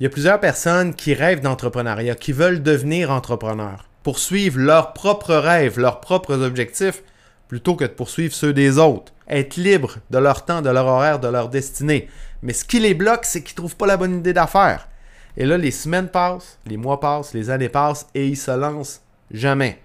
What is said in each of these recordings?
Il y a plusieurs personnes qui rêvent d'entrepreneuriat, qui veulent devenir entrepreneurs, poursuivre leurs propres rêves, leurs propres objectifs, plutôt que de poursuivre ceux des autres. Être libre de leur temps, de leur horaire, de leur destinée. Mais ce qui les bloque, c'est qu'ils ne trouvent pas la bonne idée d'affaires. Et là, les semaines passent, les mois passent, les années passent et ils se lancent jamais.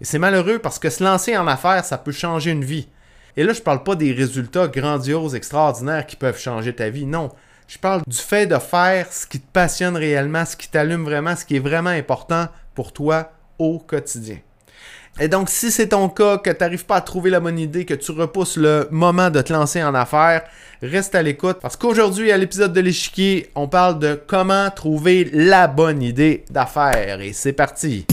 Et c'est malheureux parce que se lancer en affaires, ça peut changer une vie. Et là, je ne parle pas des résultats grandioses, extraordinaires qui peuvent changer ta vie. Non. Je parle du fait de faire ce qui te passionne réellement, ce qui t'allume vraiment, ce qui est vraiment important pour toi au quotidien. Et donc, si c'est ton cas, que tu n'arrives pas à trouver la bonne idée, que tu repousses le moment de te lancer en affaires, reste à l'écoute parce qu'aujourd'hui, à l'épisode de l'échiquier, on parle de comment trouver la bonne idée d'affaires. Et c'est parti!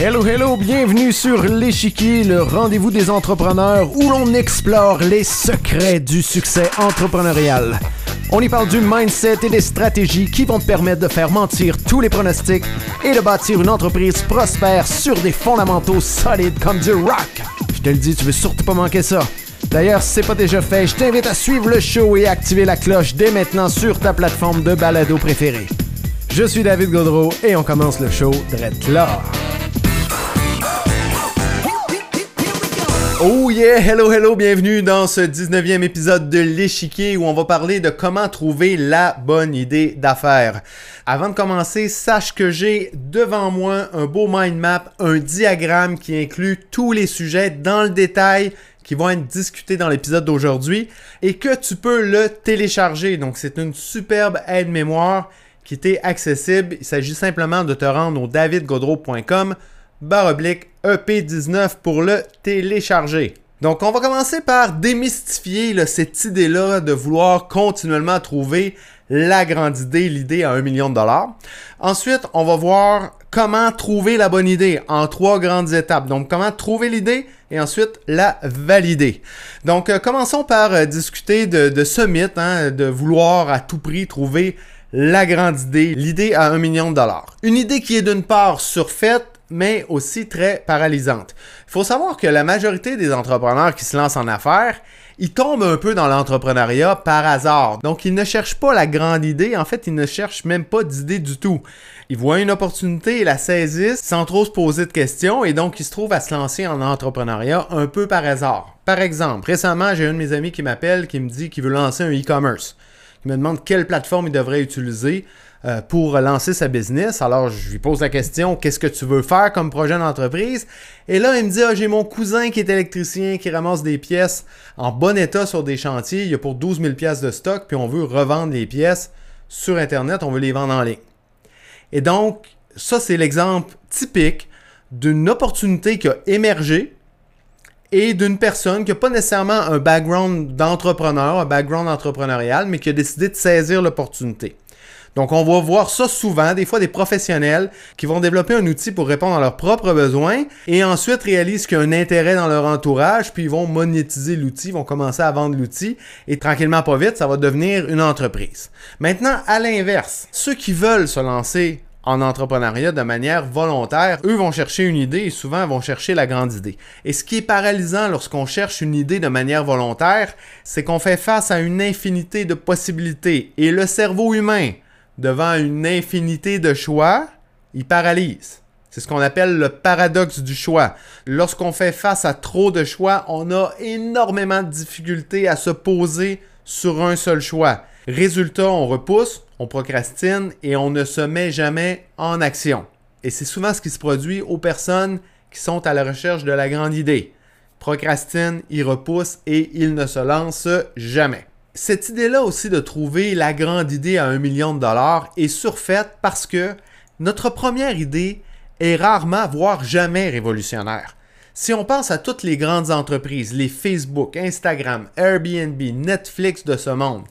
Hello, hello, bienvenue sur l'échiquier, le rendez-vous des entrepreneurs où l'on explore les secrets du succès entrepreneurial. On y parle du mindset et des stratégies qui vont te permettre de faire mentir tous les pronostics et de bâtir une entreprise prospère sur des fondamentaux solides comme du rock. Je te le dis, tu veux surtout pas manquer ça. D'ailleurs, si c'est pas déjà fait, je t'invite à suivre le show et activer la cloche dès maintenant sur ta plateforme de balado préférée. Je suis David Godreau et on commence le show direct là. Oh yeah, hello hello, bienvenue dans ce 19e épisode de l'échiquier où on va parler de comment trouver la bonne idée d'affaires. Avant de commencer, sache que j'ai devant moi un beau mind map, un diagramme qui inclut tous les sujets dans le détail qui vont être discutés dans l'épisode d'aujourd'hui et que tu peux le télécharger. Donc c'est une superbe aide-mémoire qui t'est accessible. Il s'agit simplement de te rendre au davidgodreau.com baroblique EP19 pour le télécharger. Donc, on va commencer par démystifier cette idée-là de vouloir continuellement trouver la grande idée, l'idée à un million de dollars. Ensuite, on va voir comment trouver la bonne idée en trois grandes étapes. Donc, comment trouver l'idée et ensuite la valider. Donc, euh, commençons par euh, discuter de, ce mythe, hein, de vouloir à tout prix trouver la grande idée, l'idée à un million de dollars. Une idée qui est d'une part surfaite, mais aussi très paralysante. Il faut savoir que la majorité des entrepreneurs qui se lancent en affaires, ils tombent un peu dans l'entrepreneuriat par hasard. Donc, ils ne cherchent pas la grande idée. En fait, ils ne cherchent même pas d'idée du tout. Ils voient une opportunité et la saisissent sans trop se poser de questions et donc ils se trouvent à se lancer en entrepreneuriat un peu par hasard. Par exemple, récemment, j'ai un de mes amis qui m'appelle qui me dit qu'il veut lancer un e-commerce. Il me demande quelle plateforme il devrait utiliser. Euh, pour lancer sa business. Alors, je lui pose la question, qu'est-ce que tu veux faire comme projet d'entreprise? Et là, il me dit, ah, j'ai mon cousin qui est électricien, qui ramasse des pièces en bon état sur des chantiers. Il y a pour 12 000 pièces de stock, puis on veut revendre les pièces sur Internet, on veut les vendre en ligne. Et donc, ça, c'est l'exemple typique d'une opportunité qui a émergé et d'une personne qui n'a pas nécessairement un background d'entrepreneur, un background entrepreneurial, mais qui a décidé de saisir l'opportunité. Donc, on va voir ça souvent, des fois des professionnels qui vont développer un outil pour répondre à leurs propres besoins et ensuite réalisent qu'il y a un intérêt dans leur entourage, puis ils vont monétiser l'outil, vont commencer à vendre l'outil et tranquillement, pas vite, ça va devenir une entreprise. Maintenant, à l'inverse, ceux qui veulent se lancer en entrepreneuriat de manière volontaire, eux vont chercher une idée et souvent vont chercher la grande idée. Et ce qui est paralysant lorsqu'on cherche une idée de manière volontaire, c'est qu'on fait face à une infinité de possibilités. Et le cerveau humain, devant une infinité de choix, il paralyse. C'est ce qu'on appelle le paradoxe du choix. Lorsqu'on fait face à trop de choix, on a énormément de difficultés à se poser sur un seul choix. Résultat, on repousse, on procrastine et on ne se met jamais en action. Et c'est souvent ce qui se produit aux personnes qui sont à la recherche de la grande idée. Procrastinent, ils repoussent et ils ne se lancent jamais cette idée-là aussi de trouver la grande idée à un million de dollars est surfaite parce que notre première idée est rarement, voire jamais révolutionnaire. Si on pense à toutes les grandes entreprises, les Facebook, Instagram, Airbnb, Netflix de ce monde,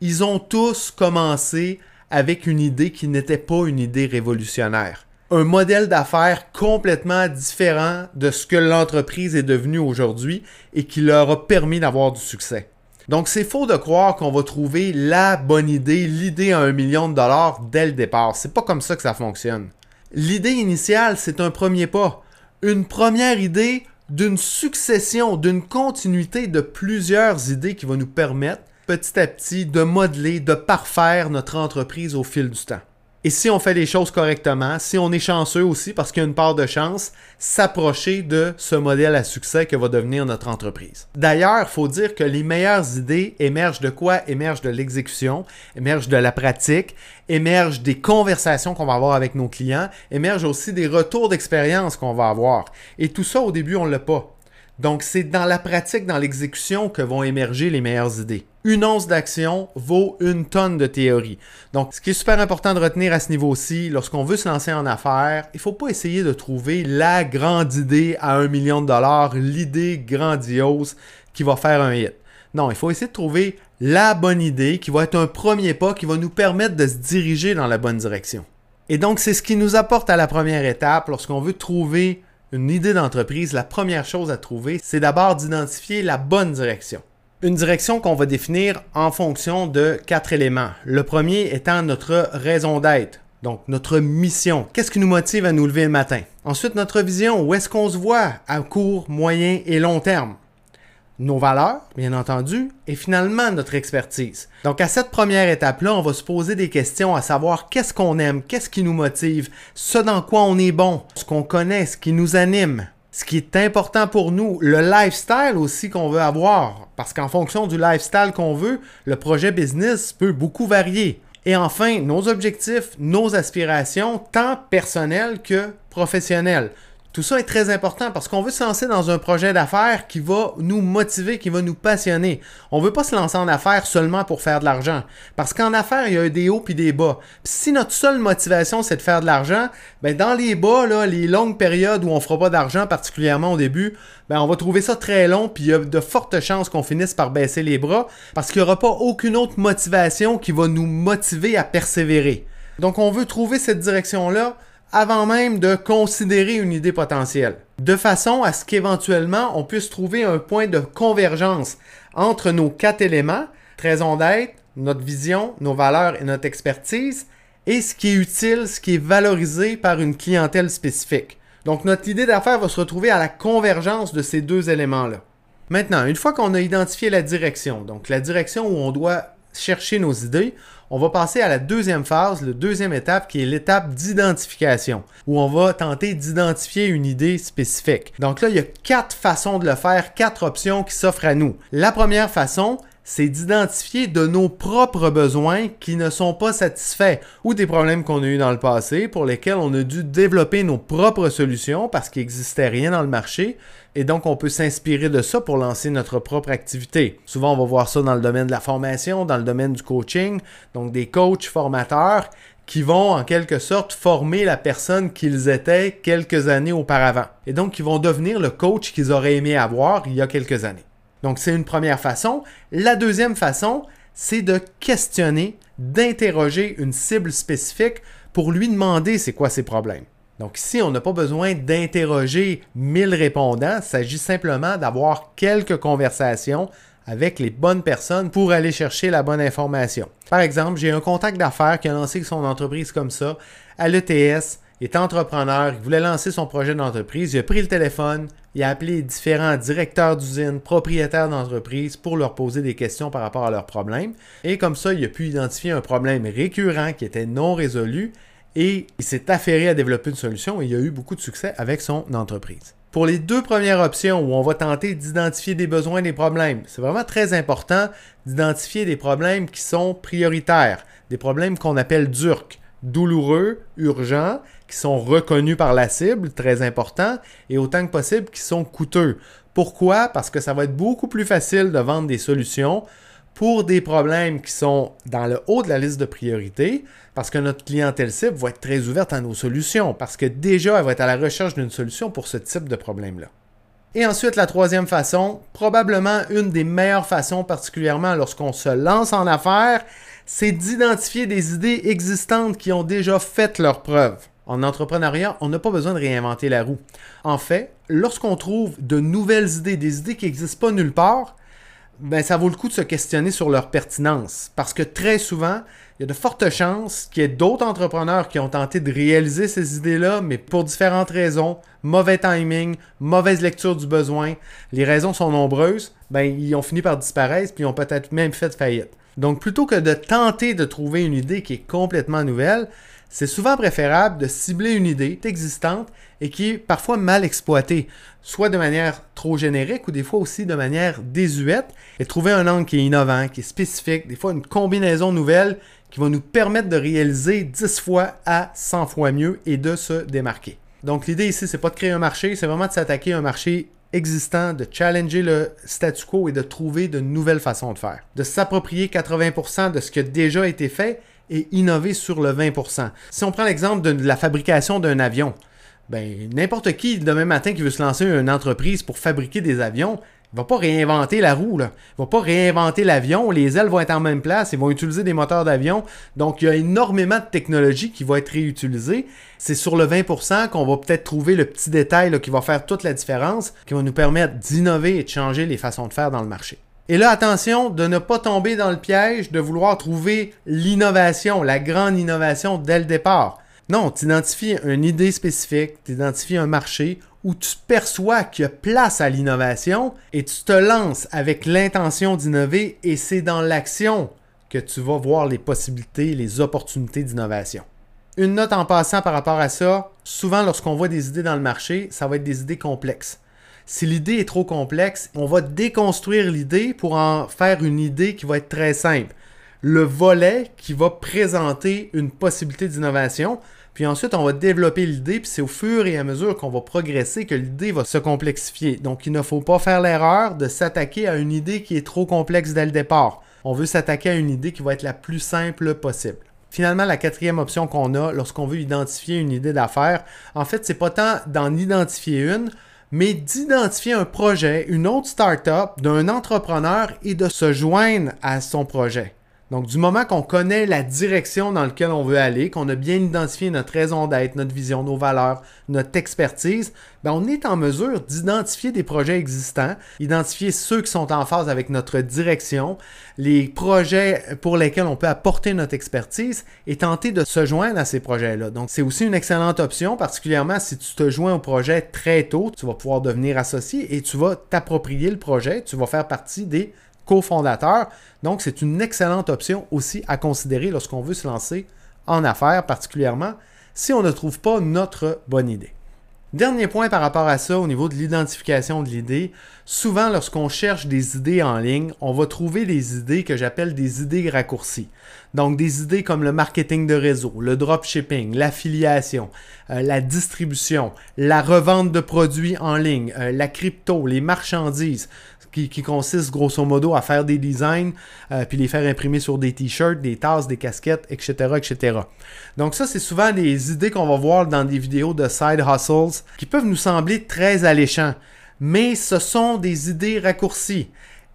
ils ont tous commencé avec une idée qui n'était pas une idée révolutionnaire. Un modèle d'affaires complètement différent de ce que l'entreprise est devenue aujourd'hui et qui leur a permis d'avoir du succès. Donc, c'est faux de croire qu'on va trouver la bonne idée, l'idée à un million de dollars dès le départ. C'est pas comme ça que ça fonctionne. L'idée initiale, c'est un premier pas. Une première idée d'une succession, d'une continuité de plusieurs idées qui va nous permettre petit à petit de modeler, de parfaire notre entreprise au fil du temps. Et si on fait les choses correctement, si on est chanceux aussi, parce qu'il y a une part de chance, s'approcher de ce modèle à succès que va devenir notre entreprise. D'ailleurs, il faut dire que les meilleures idées émergent de quoi? Émergent de l'exécution, émergent de la pratique, émergent des conversations qu'on va avoir avec nos clients, émergent aussi des retours d'expérience qu'on va avoir. Et tout ça, au début, on ne l'a pas. Donc, c'est dans la pratique, dans l'exécution que vont émerger les meilleures idées. Une once d'action vaut une tonne de théorie. Donc, ce qui est super important de retenir à ce niveau-ci, lorsqu'on veut se lancer en affaires, il ne faut pas essayer de trouver la grande idée à un million de dollars, l'idée grandiose qui va faire un hit. Non, il faut essayer de trouver la bonne idée qui va être un premier pas qui va nous permettre de se diriger dans la bonne direction. Et donc, c'est ce qui nous apporte à la première étape lorsqu'on veut trouver une idée d'entreprise, la première chose à trouver, c'est d'abord d'identifier la bonne direction. Une direction qu'on va définir en fonction de quatre éléments. Le premier étant notre raison d'être, donc notre mission. Qu'est-ce qui nous motive à nous lever le matin? Ensuite, notre vision. Où est-ce qu'on se voit à court, moyen et long terme? Nos valeurs, bien entendu, et finalement notre expertise. Donc à cette première étape-là, on va se poser des questions à savoir qu'est-ce qu'on aime, qu'est-ce qui nous motive, ce dans quoi on est bon, ce qu'on connaît, ce qui nous anime, ce qui est important pour nous, le lifestyle aussi qu'on veut avoir, parce qu'en fonction du lifestyle qu'on veut, le projet business peut beaucoup varier. Et enfin, nos objectifs, nos aspirations, tant personnelles que professionnelles. Tout ça est très important parce qu'on veut se lancer dans un projet d'affaires qui va nous motiver, qui va nous passionner. On veut pas se lancer en affaires seulement pour faire de l'argent. Parce qu'en affaires, il y a des hauts puis des bas. si notre seule motivation, c'est de faire de l'argent, ben dans les bas, là, les longues périodes où on fera pas d'argent, particulièrement au début, ben on va trouver ça très long puis il y a de fortes chances qu'on finisse par baisser les bras parce qu'il n'y aura pas aucune autre motivation qui va nous motiver à persévérer. Donc on veut trouver cette direction-là avant même de considérer une idée potentielle, de façon à ce qu'éventuellement on puisse trouver un point de convergence entre nos quatre éléments, raison d'être, notre vision, nos valeurs et notre expertise, et ce qui est utile, ce qui est valorisé par une clientèle spécifique. Donc notre idée d'affaires va se retrouver à la convergence de ces deux éléments-là. Maintenant, une fois qu'on a identifié la direction, donc la direction où on doit chercher nos idées, on va passer à la deuxième phase, la deuxième étape qui est l'étape d'identification, où on va tenter d'identifier une idée spécifique. Donc là, il y a quatre façons de le faire, quatre options qui s'offrent à nous. La première façon, c'est d'identifier de nos propres besoins qui ne sont pas satisfaits ou des problèmes qu'on a eu dans le passé pour lesquels on a dû développer nos propres solutions parce qu'il n'existait rien dans le marché et donc on peut s'inspirer de ça pour lancer notre propre activité. Souvent on va voir ça dans le domaine de la formation, dans le domaine du coaching, donc des coachs formateurs qui vont en quelque sorte former la personne qu'ils étaient quelques années auparavant. Et donc qui vont devenir le coach qu'ils auraient aimé avoir il y a quelques années. Donc, c'est une première façon. La deuxième façon, c'est de questionner, d'interroger une cible spécifique pour lui demander c'est quoi ses problèmes. Donc ici, on n'a pas besoin d'interroger 1000 répondants, il s'agit simplement d'avoir quelques conversations avec les bonnes personnes pour aller chercher la bonne information. Par exemple, j'ai un contact d'affaires qui a lancé son entreprise comme ça à l'ETS il est entrepreneur, il voulait lancer son projet d'entreprise, il a pris le téléphone, il a appelé différents directeurs d'usine, propriétaires d'entreprise pour leur poser des questions par rapport à leurs problèmes. Et comme ça, il a pu identifier un problème récurrent qui était non résolu et il s'est affairé à développer une solution et il a eu beaucoup de succès avec son entreprise. Pour les deux premières options où on va tenter d'identifier des besoins des problèmes, c'est vraiment très important d'identifier des problèmes qui sont prioritaires, des problèmes qu'on appelle DURC, douloureux, urgents, qui sont reconnus par la cible, très important, et autant que possible qui sont coûteux. Pourquoi? Parce que ça va être beaucoup plus facile de vendre des solutions pour des problèmes qui sont dans le haut de la liste de priorité, parce que notre clientèle cible va être très ouverte à nos solutions, parce que déjà, elle va être à la recherche d'une solution pour ce type de problème-là. Et ensuite, la troisième façon, probablement une des meilleures façons, particulièrement lorsqu'on se lance en affaires, c'est d'identifier des idées existantes qui ont déjà fait leurs preuves. En entrepreneuriat, on n'a pas besoin de réinventer la roue. En fait, lorsqu'on trouve de nouvelles idées, des idées qui n'existent pas nulle part, ben, ça vaut le coup de se questionner sur leur pertinence. Parce que très souvent, il y a de fortes chances qu'il y ait d'autres entrepreneurs qui ont tenté de réaliser ces idées-là, mais pour différentes raisons, mauvais timing, mauvaise lecture du besoin, les raisons sont nombreuses, ben, ils ont fini par disparaître, puis ils ont peut-être même fait faillite. Donc, plutôt que de tenter de trouver une idée qui est complètement nouvelle, c'est souvent préférable de cibler une idée existante et qui est parfois mal exploitée, soit de manière trop générique ou des fois aussi de manière désuète, et trouver un angle qui est innovant, qui est spécifique, des fois une combinaison nouvelle qui va nous permettre de réaliser 10 fois à 100 fois mieux et de se démarquer. Donc l'idée ici, c'est pas de créer un marché, c'est vraiment de s'attaquer à un marché existant, de challenger le statu quo et de trouver de nouvelles façons de faire. De s'approprier 80% de ce qui a déjà été fait et innover sur le 20%. Si on prend l'exemple de la fabrication d'un avion, ben, n'importe qui demain matin qui veut se lancer une entreprise pour fabriquer des avions, il va pas réinventer la roue, là. Il va pas réinventer l'avion. Les ailes vont être en même place. Ils vont utiliser des moteurs d'avion. Donc, il y a énormément de technologie qui va être réutilisée. C'est sur le 20% qu'on va peut-être trouver le petit détail qui va faire toute la différence, qui va nous permettre d'innover et de changer les façons de faire dans le marché. Et là, attention de ne pas tomber dans le piège de vouloir trouver l'innovation, la grande innovation dès le départ. Non, tu identifies une idée spécifique, tu identifies un marché où tu perçois qu'il y a place à l'innovation et tu te lances avec l'intention d'innover et c'est dans l'action que tu vas voir les possibilités, les opportunités d'innovation. Une note en passant par rapport à ça, souvent lorsqu'on voit des idées dans le marché, ça va être des idées complexes. Si l'idée est trop complexe, on va déconstruire l'idée pour en faire une idée qui va être très simple. Le volet qui va présenter une possibilité d'innovation, puis ensuite on va développer l'idée, puis c'est au fur et à mesure qu'on va progresser que l'idée va se complexifier. Donc il ne faut pas faire l'erreur de s'attaquer à une idée qui est trop complexe dès le départ. On veut s'attaquer à une idée qui va être la plus simple possible. Finalement, la quatrième option qu'on a lorsqu'on veut identifier une idée d'affaires, en fait, c'est pas tant d'en identifier une, mais d'identifier un projet, une autre startup d'un entrepreneur et de se joindre à son projet. Donc, du moment qu'on connaît la direction dans laquelle on veut aller, qu'on a bien identifié notre raison d'être, notre vision, nos valeurs, notre expertise, ben on est en mesure d'identifier des projets existants, identifier ceux qui sont en phase avec notre direction, les projets pour lesquels on peut apporter notre expertise et tenter de se joindre à ces projets-là. Donc, c'est aussi une excellente option, particulièrement si tu te joins au projet très tôt, tu vas pouvoir devenir associé et tu vas t'approprier le projet, tu vas faire partie des cofondateur. Donc, c'est une excellente option aussi à considérer lorsqu'on veut se lancer en affaires, particulièrement si on ne trouve pas notre bonne idée. Dernier point par rapport à ça au niveau de l'identification de l'idée, souvent lorsqu'on cherche des idées en ligne, on va trouver des idées que j'appelle des idées raccourcies. Donc des idées comme le marketing de réseau, le dropshipping, l'affiliation, euh, la distribution, la revente de produits en ligne, euh, la crypto, les marchandises qui, consiste grosso modo à faire des designs, euh, puis les faire imprimer sur des t-shirts, des tasses, des casquettes, etc., etc. Donc ça, c'est souvent des idées qu'on va voir dans des vidéos de side hustles qui peuvent nous sembler très alléchants, mais ce sont des idées raccourcies.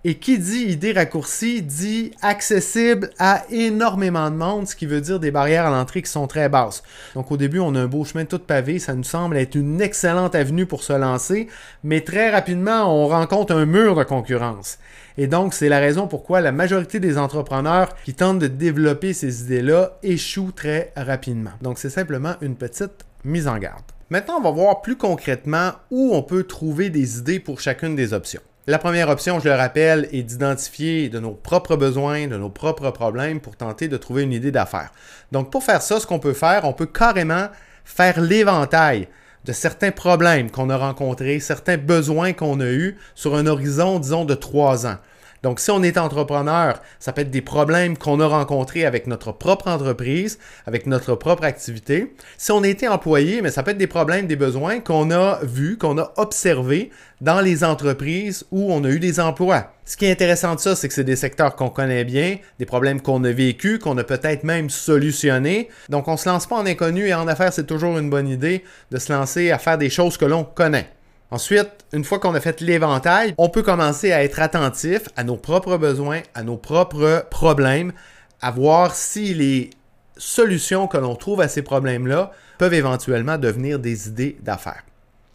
Et qui dit idée raccourcie dit accessible à énormément de monde, ce qui veut dire des barrières à l'entrée qui sont très basses. Donc au début, on a un beau chemin tout pavé, ça nous semble être une excellente avenue pour se lancer, mais très rapidement, on rencontre un mur de concurrence. Et donc, c'est la raison pourquoi la majorité des entrepreneurs qui tentent de développer ces idées-là échouent très rapidement. Donc, c'est simplement une petite mise en garde. Maintenant, on va voir plus concrètement où on peut trouver des idées pour chacune des options. La première option, je le rappelle, est d'identifier de nos propres besoins, de nos propres problèmes pour tenter de trouver une idée d'affaires. Donc pour faire ça, ce qu'on peut faire, on peut carrément faire l'éventail de certains problèmes qu'on a rencontrés, certains besoins qu'on a eus sur un horizon, disons, de trois ans. Donc, si on est entrepreneur, ça peut être des problèmes qu'on a rencontrés avec notre propre entreprise, avec notre propre activité. Si on était employé, mais ça peut être des problèmes, des besoins qu'on a vus, qu'on a observés dans les entreprises où on a eu des emplois. Ce qui est intéressant de ça, c'est que c'est des secteurs qu'on connaît bien, des problèmes qu'on a vécus, qu'on a peut-être même solutionnés. Donc, on ne se lance pas en inconnu et en affaires, c'est toujours une bonne idée de se lancer à faire des choses que l'on connaît. Ensuite, une fois qu'on a fait l'éventail, on peut commencer à être attentif à nos propres besoins, à nos propres problèmes, à voir si les solutions que l'on trouve à ces problèmes-là peuvent éventuellement devenir des idées d'affaires.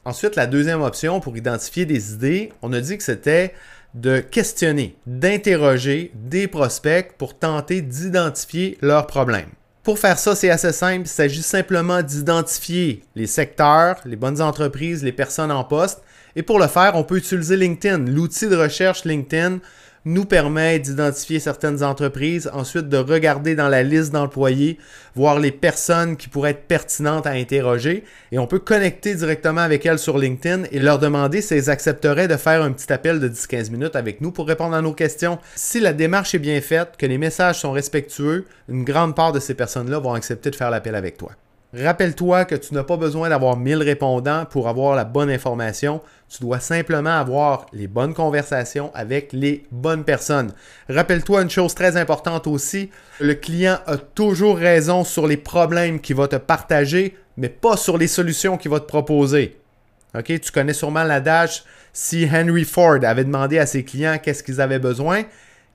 Ensuite, la deuxième option pour identifier des idées, on a dit que c'était de questionner, d'interroger des prospects pour tenter d'identifier leurs problèmes. Pour faire ça, c'est assez simple. Il s'agit simplement d'identifier les secteurs, les bonnes entreprises, les personnes en poste. Et pour le faire, on peut utiliser LinkedIn. L'outil de recherche LinkedIn nous permet d'identifier certaines entreprises, ensuite de regarder dans la liste d'employés, voir les personnes qui pourraient être pertinentes à interroger, et on peut connecter directement avec elles sur LinkedIn et leur demander si accepteraient de faire un petit appel de 10-15 minutes avec nous pour répondre à nos questions. Si la démarche est bien faite, que les messages sont respectueux, une grande part de ces personnes-là vont accepter de faire l'appel avec toi. Rappelle-toi que tu n'as pas besoin d'avoir 1000 répondants pour avoir la bonne information. Tu dois simplement avoir les bonnes conversations avec les bonnes personnes. Rappelle-toi une chose très importante aussi, le client a toujours raison sur les problèmes qu'il va te partager, mais pas sur les solutions qu'il va te proposer. Ok, Tu connais sûrement l'adage, si Henry Ford avait demandé à ses clients qu'est-ce qu'ils avaient besoin,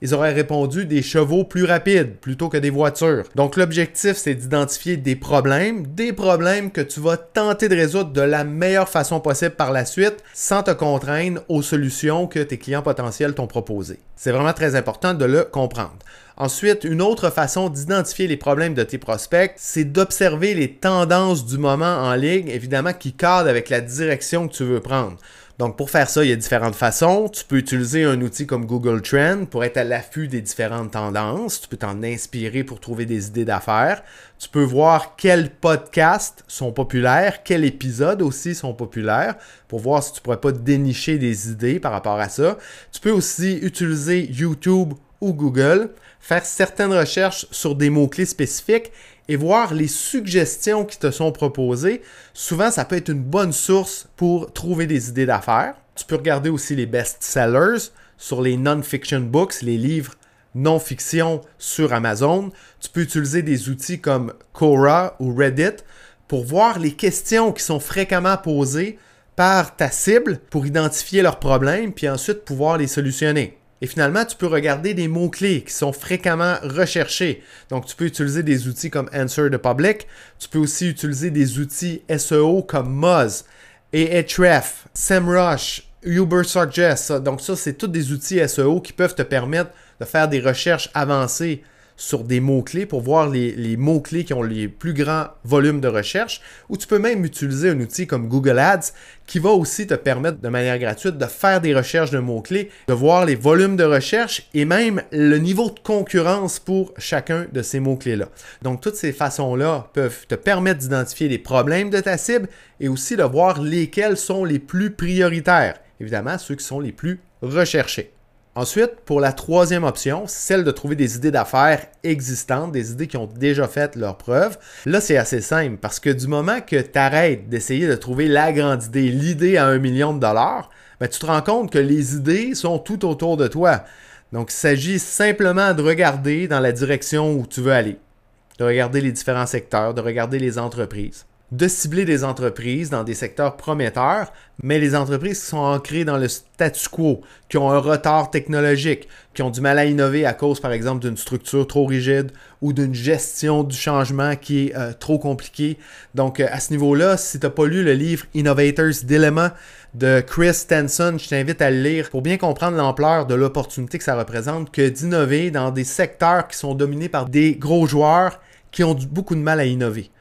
ils auraient répondu des chevaux plus rapides plutôt que des voitures. Donc l'objectif, c'est d'identifier des problèmes, des problèmes que tu vas tenter de résoudre de la meilleure façon possible par la suite, sans te contraindre aux solutions que tes clients potentiels t'ont proposées. C'est vraiment très important de le comprendre. Ensuite, une autre façon d'identifier les problèmes de tes prospects, c'est d'observer les tendances du moment en ligne, évidemment, qui cadrent avec la direction que tu veux prendre. Donc, pour faire ça, il y a différentes façons. Tu peux utiliser un outil comme Google Trend pour être à l'affût des différentes tendances. Tu peux t'en inspirer pour trouver des idées d'affaires. Tu peux voir quels podcasts sont populaires, quels épisodes aussi sont populaires pour voir si tu pourrais pas dénicher des idées par rapport à ça. Tu peux aussi utiliser YouTube ou Google, faire certaines recherches sur des mots-clés spécifiques et voir les suggestions qui te sont proposées. Souvent, ça peut être une bonne source pour trouver des idées d'affaires. Tu peux regarder aussi les best-sellers sur les non-fiction books, les livres non-fiction sur Amazon. Tu peux utiliser des outils comme Quora ou Reddit pour voir les questions qui sont fréquemment posées par ta cible pour identifier leurs problèmes puis ensuite pouvoir les solutionner. Et finalement, tu peux regarder des mots-clés qui sont fréquemment recherchés. Donc, tu peux utiliser des outils comme Answer the Public. Tu peux aussi utiliser des outils SEO comme Moz, Ahrefs, SEMrush, Ubersuggest. Donc, ça, c'est tous des outils SEO qui peuvent te permettre de faire des recherches avancées sur des mots-clés pour voir les, mots-clés qui ont les plus grands volumes de recherche, ou tu peux même utiliser un outil comme Google Ads qui va aussi te permettre de manière gratuite de faire des recherches de mots-clés, de voir les volumes de recherche et même le niveau de concurrence pour chacun de ces mots-clés-là. Donc toutes ces façons-là peuvent te permettre d'identifier les problèmes de ta cible et aussi de voir lesquels sont les plus prioritaires. Évidemment, ceux qui sont les plus recherchés. Ensuite, pour la troisième option, celle de trouver des idées d'affaires existantes, des idées qui ont déjà fait leur preuve. Là, c'est assez simple parce que du moment que tu arrêtes d'essayer de trouver la grande idée, l'idée à un million de dollars, ben, tu te rends compte que les idées sont tout autour de toi. Donc, il s'agit simplement de regarder dans la direction où tu veux aller, de regarder les différents secteurs, de regarder les entreprises de cibler des entreprises dans des secteurs prometteurs, mais les entreprises qui sont ancrées dans le statu quo, qui ont un retard technologique, qui ont du mal à innover à cause, par exemple, d'une structure trop rigide ou d'une gestion du changement qui est euh, trop compliquée. Donc, euh, à ce niveau-là, si tu n'as pas lu le livre Innovators Dilemma de Chris Stenson, je t'invite à le lire pour bien comprendre l'ampleur de l'opportunité que ça représente que d'innover dans des secteurs qui sont dominés par des gros joueurs qui ont beaucoup de mal à innover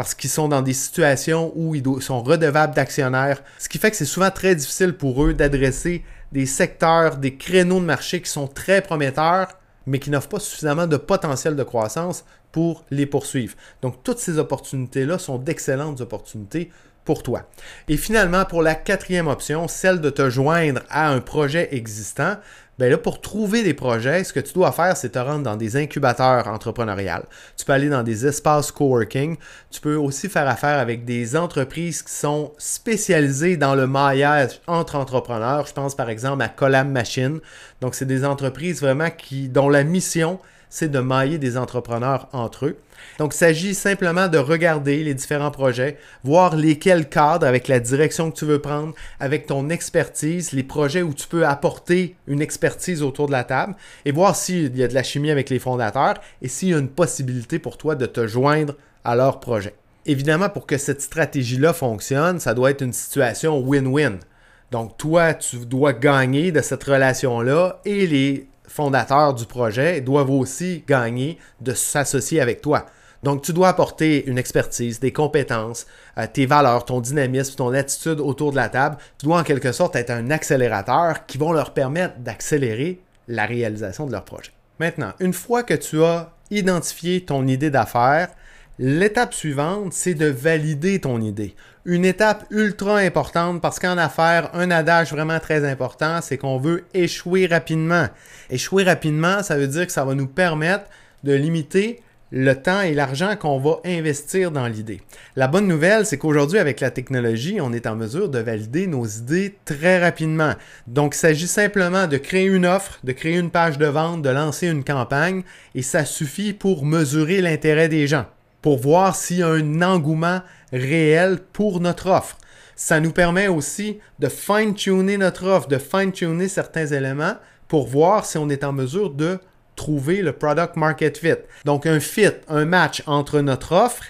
parce qu'ils sont dans des situations où ils sont redevables d'actionnaires, ce qui fait que c'est souvent très difficile pour eux d'adresser des secteurs, des créneaux de marché qui sont très prometteurs, mais qui n'offrent pas suffisamment de potentiel de croissance pour les poursuivre. Donc toutes ces opportunités-là sont d'excellentes opportunités pour toi. Et finalement, pour la quatrième option, celle de te joindre à un projet existant, ben pour trouver des projets, ce que tu dois faire, c'est te rendre dans des incubateurs entrepreneuriales. Tu peux aller dans des espaces coworking. Tu peux aussi faire affaire avec des entreprises qui sont spécialisées dans le maillage entre entrepreneurs. Je pense par exemple à Collab Machine. Donc, c'est des entreprises vraiment qui, dont la mission, c'est de mailler des entrepreneurs entre eux. Donc, il s'agit simplement de regarder les différents projets, voir lesquels cadrent avec la direction que tu veux prendre, avec ton expertise, les projets où tu peux apporter une expertise autour de la table et voir s'il y a de la chimie avec les fondateurs et s'il y a une possibilité pour toi de te joindre à leur projet. Évidemment, pour que cette stratégie-là fonctionne, ça doit être une situation win-win. Donc toi, tu dois gagner de cette relation-là et les fondateurs du projet doivent aussi gagner de s'associer avec toi. Donc, tu dois apporter une expertise, des compétences, euh, tes valeurs, ton dynamisme, ton attitude autour de la table. Tu dois en quelque sorte être un accélérateur qui vont leur permettre d'accélérer la réalisation de leur projet. Maintenant, une fois que tu as identifié ton idée d'affaires, l'étape suivante, c'est de valider ton idée. Une étape ultra importante parce qu'en affaires, un adage vraiment très important, c'est qu'on veut échouer rapidement. Échouer rapidement, ça veut dire que ça va nous permettre de limiter le temps et l'argent qu'on va investir dans l'idée. La bonne nouvelle, c'est qu'aujourd'hui, avec la technologie, on est en mesure de valider nos idées très rapidement. Donc, il s'agit simplement de créer une offre, de créer une page de vente, de lancer une campagne, et ça suffit pour mesurer l'intérêt des gens, pour voir s'il y a un engouement réel pour notre offre. Ça nous permet aussi de fine-tuner notre offre, de fine-tuner certains éléments pour voir si on est en mesure de trouver le product market fit. Donc un fit, un match entre notre offre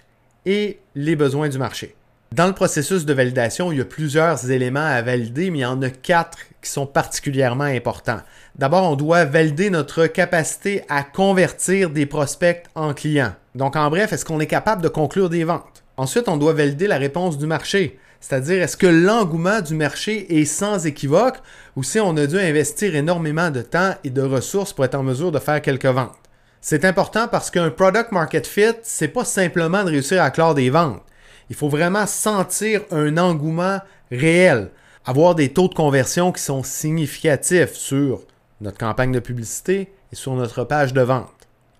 et les besoins du marché. Dans le processus de validation, il y a plusieurs éléments à valider, mais il y en a quatre qui sont particulièrement importants. D'abord, on doit valider notre capacité à convertir des prospects en clients. Donc, en bref, est-ce qu'on est capable de conclure des ventes? Ensuite, on doit valider la réponse du marché. C'est-à-dire, est-ce que l'engouement du marché est sans équivoque ou si on a dû investir énormément de temps et de ressources pour être en mesure de faire quelques ventes? C'est important parce qu'un product market fit, c'est pas simplement de réussir à clore des ventes. Il faut vraiment sentir un engouement réel, avoir des taux de conversion qui sont significatifs sur notre campagne de publicité et sur notre page de vente.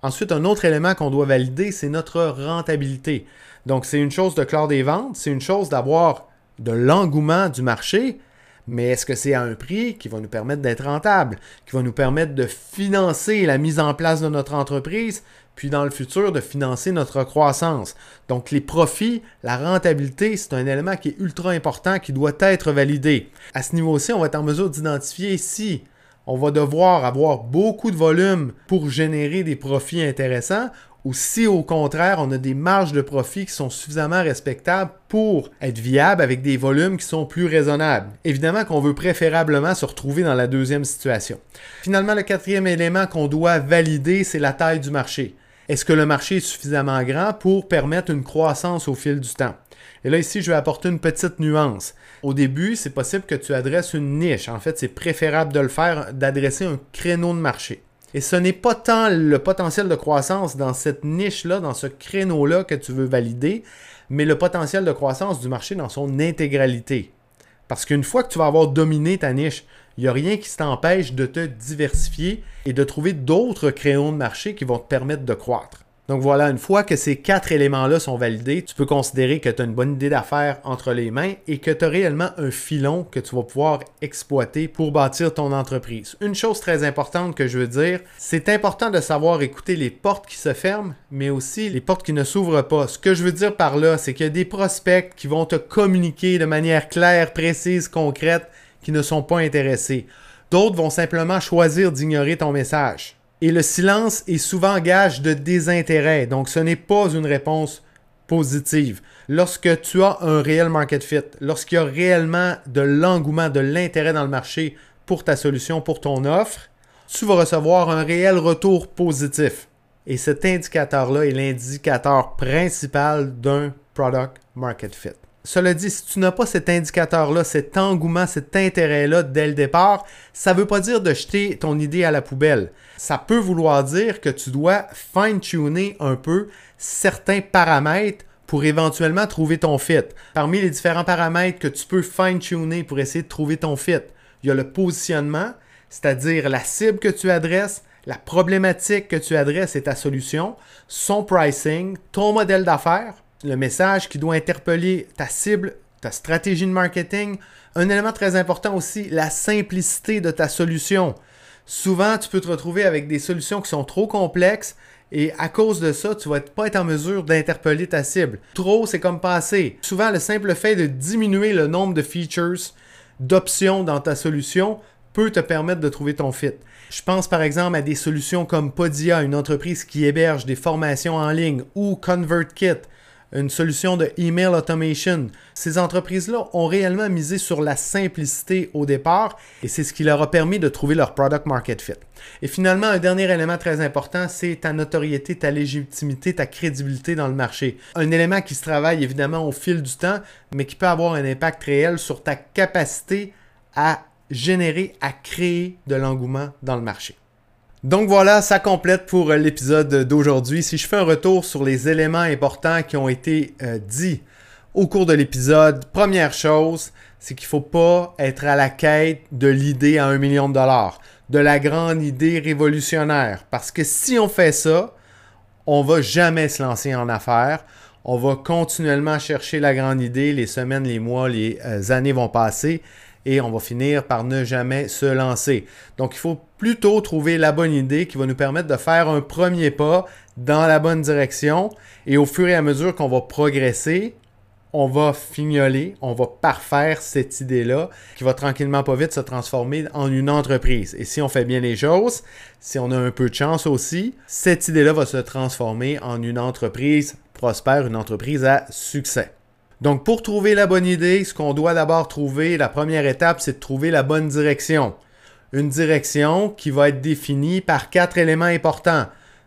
Ensuite, un autre élément qu'on doit valider, c'est notre rentabilité. Donc, c'est une chose de clore des ventes, c'est une chose d'avoir de l'engouement du marché, mais est-ce que c'est à un prix qui va nous permettre d'être rentable, qui va nous permettre de financer la mise en place de notre entreprise, puis dans le futur de financer notre croissance? Donc les profits, la rentabilité, c'est un élément qui est ultra important, qui doit être validé. À ce niveau-ci, on va être en mesure d'identifier si on va devoir avoir beaucoup de volume pour générer des profits intéressants ou si au contraire on a des marges de profit qui sont suffisamment respectables pour être viables avec des volumes qui sont plus raisonnables. Évidemment qu'on veut préférablement se retrouver dans la deuxième situation. Finalement, le quatrième élément qu'on doit valider, c'est la taille du marché. Est-ce que le marché est suffisamment grand pour permettre une croissance au fil du temps? Et là, ici, je vais apporter une petite nuance. Au début, c'est possible que tu adresses une niche. En fait, c'est préférable de le faire, d'adresser un créneau de marché. Et ce n'est pas tant le potentiel de croissance dans cette niche-là, dans ce créneau-là que tu veux valider, mais le potentiel de croissance du marché dans son intégralité. Parce qu'une fois que tu vas avoir dominé ta niche, il n'y a rien qui t'empêche de te diversifier et de trouver d'autres créneaux de marché qui vont te permettre de croître. Donc voilà, une fois que ces quatre éléments-là sont validés, tu peux considérer que tu as une bonne idée d'affaires entre les mains et que tu as réellement un filon que tu vas pouvoir exploiter pour bâtir ton entreprise. Une chose très importante que je veux dire, c'est important de savoir écouter les portes qui se ferment, mais aussi les portes qui ne s'ouvrent pas. Ce que je veux dire par là, c'est qu'il y a des prospects qui vont te communiquer de manière claire, précise, concrète, qui ne sont pas intéressés. D'autres vont simplement choisir d'ignorer ton message. Et le silence est souvent gage de désintérêt, donc ce n'est pas une réponse positive. Lorsque tu as un réel market fit, lorsqu'il y a réellement de l'engouement, de l'intérêt dans le marché pour ta solution, pour ton offre, tu vas recevoir un réel retour positif. Et cet indicateur-là est l'indicateur principal d'un product market fit. Cela dit, si tu n'as pas cet indicateur-là, cet engouement, cet intérêt-là dès le départ, ça ne veut pas dire de jeter ton idée à la poubelle. Ça peut vouloir dire que tu dois fine-tuner un peu certains paramètres pour éventuellement trouver ton fit. Parmi les différents paramètres que tu peux fine-tuner pour essayer de trouver ton fit, il y a le positionnement, c'est-à-dire la cible que tu adresses, la problématique que tu adresses et ta solution, son pricing, ton modèle d'affaires, le message qui doit interpeller ta cible, ta stratégie de marketing. Un élément très important aussi, la simplicité de ta solution. Souvent, tu peux te retrouver avec des solutions qui sont trop complexes et à cause de ça, tu vas pas être en mesure d'interpeller ta cible. Trop, c'est comme passer. Souvent, le simple fait de diminuer le nombre de features, d'options dans ta solution peut te permettre de trouver ton fit. Je pense par exemple à des solutions comme Podia, une entreprise qui héberge des formations en ligne, ou ConvertKit, une solution de email automation. Ces entreprises-là ont réellement misé sur la simplicité au départ et c'est ce qui leur a permis de trouver leur product market fit. Et finalement, un dernier élément très important, c'est ta notoriété, ta légitimité, ta crédibilité dans le marché. Un élément qui se travaille évidemment au fil du temps, mais qui peut avoir un impact réel sur ta capacité à générer, à créer de l'engouement dans le marché. Donc voilà, ça complète pour euh, l'épisode d'aujourd'hui. Si je fais un retour sur les éléments importants qui ont été euh, dits au cours de l'épisode, première chose, c'est qu'il ne faut pas être à la quête de l'idée à un million de dollars, de la grande idée révolutionnaire. Parce que si on fait ça, on va jamais se lancer en affaires. On va continuellement chercher la grande idée. Les semaines, les mois, les euh, années vont passer et on va finir par ne jamais se lancer. Donc, il faut plutôt trouver la bonne idée qui va nous permettre de faire un premier pas dans la bonne direction et au fur et à mesure qu'on va progresser, on va fignoler, on va parfaire cette idée-là qui va tranquillement pas vite se transformer en une entreprise. Et si on fait bien les choses, si on a un peu de chance aussi, cette idée-là va se transformer en une entreprise prospère, une entreprise à succès. Donc, pour trouver la bonne idée, ce qu'on doit d'abord trouver, la première étape, c'est de trouver la bonne direction. Une direction qui va être définie par quatre éléments importants.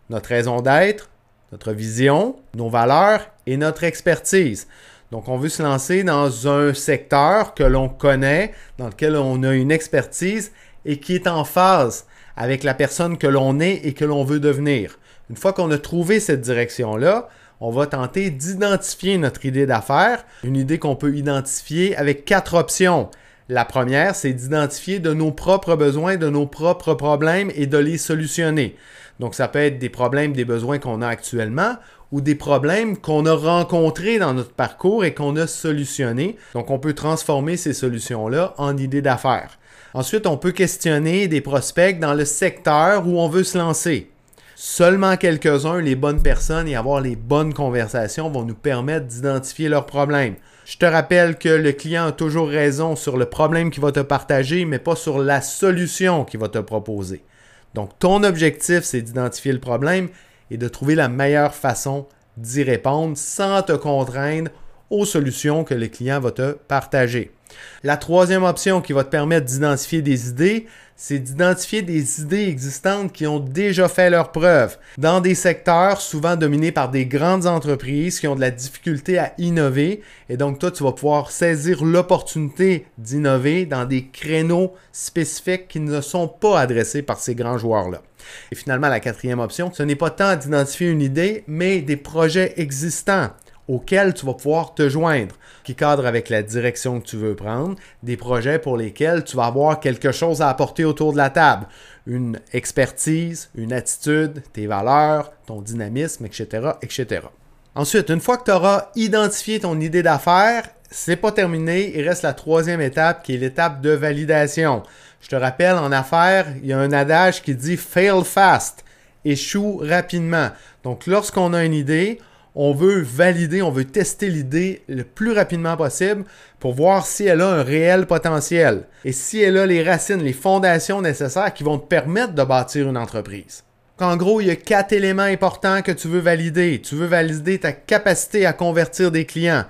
Notre raison d'être, notre vision, nos valeurs et notre expertise. Donc, on veut se lancer dans un secteur que l'on connaît, dans lequel on a une expertise et qui est en phase avec la personne que l'on est et que l'on veut devenir. Une fois qu'on a trouvé cette direction-là, on va tenter d'identifier notre idée d'affaires, une idée qu'on peut identifier avec quatre options. La première, c'est d'identifier de nos propres besoins, de nos propres problèmes et de les solutionner. Donc, ça peut être des problèmes, des besoins qu'on a actuellement ou des problèmes qu'on a rencontrés dans notre parcours et qu'on a solutionnés. Donc, on peut transformer ces solutions-là en idées d'affaires. Ensuite, on peut questionner des prospects dans le secteur où on veut se lancer. Seulement quelques-uns, les bonnes personnes et avoir les bonnes conversations vont nous permettre d'identifier leurs problèmes. Je te rappelle que le client a toujours raison sur le problème qu'il va te partager, mais pas sur la solution qu'il va te proposer. Donc, ton objectif, c'est d'identifier le problème et de trouver la meilleure façon d'y répondre sans te contraindre aux solutions que le client va te partager. La troisième option qui va te permettre d'identifier des idées, c'est d'identifier des idées existantes qui ont déjà fait leurs preuves dans des secteurs souvent dominés par des grandes entreprises qui ont de la difficulté à innover. Et donc, toi, tu vas pouvoir saisir l'opportunité d'innover dans des créneaux spécifiques qui ne sont pas adressés par ces grands joueurs-là. Et finalement, la quatrième option, ce n'est pas tant d'identifier une idée, mais des projets existants auxquels tu vas pouvoir te joindre, qui cadrent avec la direction que tu veux prendre, des projets pour lesquels tu vas avoir quelque chose à apporter autour de la table, une expertise, une attitude, tes valeurs, ton dynamisme, etc., etc. Ensuite, une fois que tu auras identifié ton idée d'affaires, c'est pas terminé, il reste la troisième étape qui est l'étape de validation. Je te rappelle, en affaires, il y a un adage qui dit fail fast, échoue rapidement. Donc, lorsqu'on a une idée, on veut valider, on veut tester l'idée le plus rapidement possible pour voir si elle a un réel potentiel et si elle a les racines, les fondations nécessaires qui vont te permettre de bâtir une entreprise. En gros, il y a quatre éléments importants que tu veux valider. Tu veux valider ta capacité à convertir des clients.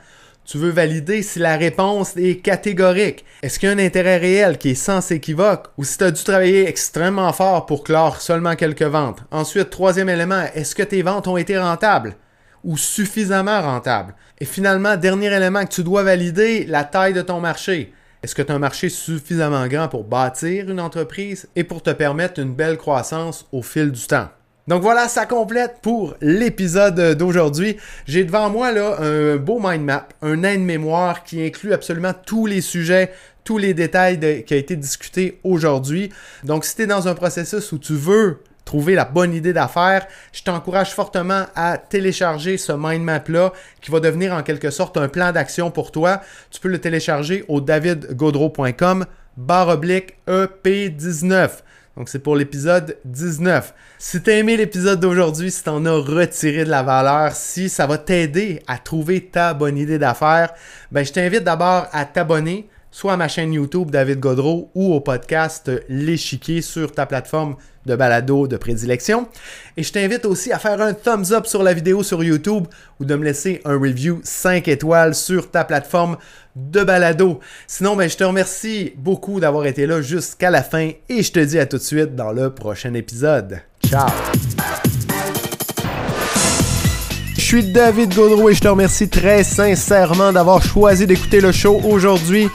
Tu veux valider si la réponse est catégorique. Est-ce qu'il y a un intérêt réel qui est sans équivoque ou si tu as dû travailler extrêmement fort pour clore seulement quelques ventes? Ensuite, troisième élément, est-ce que tes ventes ont été rentables? Ou suffisamment rentable. Et finalement, dernier élément que tu dois valider, la taille de ton marché. Est-ce que tu as un marché suffisamment grand pour bâtir une entreprise et pour te permettre une belle croissance au fil du temps? Donc voilà, ça complète pour l'épisode d'aujourd'hui. J'ai devant moi là un beau mind map, un aide-mémoire qui inclut absolument tous les sujets, tous les détails qui ont été discutés aujourd'hui. Donc si tu es dans un processus où tu veux trouver la bonne idée d'affaires, je t'encourage fortement à télécharger ce mind map-là qui va devenir en quelque sorte un plan d'action pour toi. Tu peux le télécharger au davidgodreau.com barre oblique EP19. Donc c'est pour l'épisode 19. Si tu as aimé l'épisode d'aujourd'hui, si tu en as retiré de la valeur, si ça va t'aider à trouver ta bonne idée d'affaires, ben je t'invite d'abord à t'abonner soit à ma chaîne YouTube David Godreau ou au podcast L'échiquier sur ta plateforme de balado de prédilection. Et je t'invite aussi à faire un thumbs up sur la vidéo sur YouTube ou de me laisser un review 5 étoiles sur ta plateforme de balado. Sinon, ben, je te remercie beaucoup d'avoir été là jusqu'à la fin et je te dis à tout de suite dans le prochain épisode. Ciao! Je suis David Gaudreau et je te remercie très sincèrement d'avoir choisi d'écouter le show aujourd'hui.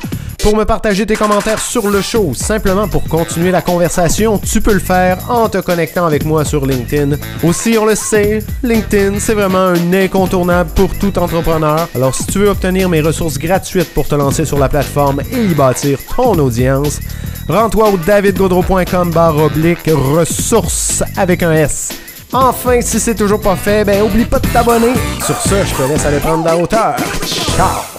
Pour me partager tes commentaires sur le show, simplement pour continuer la conversation, tu peux le faire en te connectant avec moi sur LinkedIn. Aussi, on le sait, LinkedIn, c'est vraiment un incontournable pour tout entrepreneur. Alors, si tu veux obtenir mes ressources gratuites pour te lancer sur la plateforme et y bâtir ton audience, rends-toi au davidgaudreau.com barre oblique ressources avec un S. Enfin, si c'est toujours pas fait, ben oublie pas de t'abonner. Sur ce, je te laisse aller prendre de la hauteur. Ciao!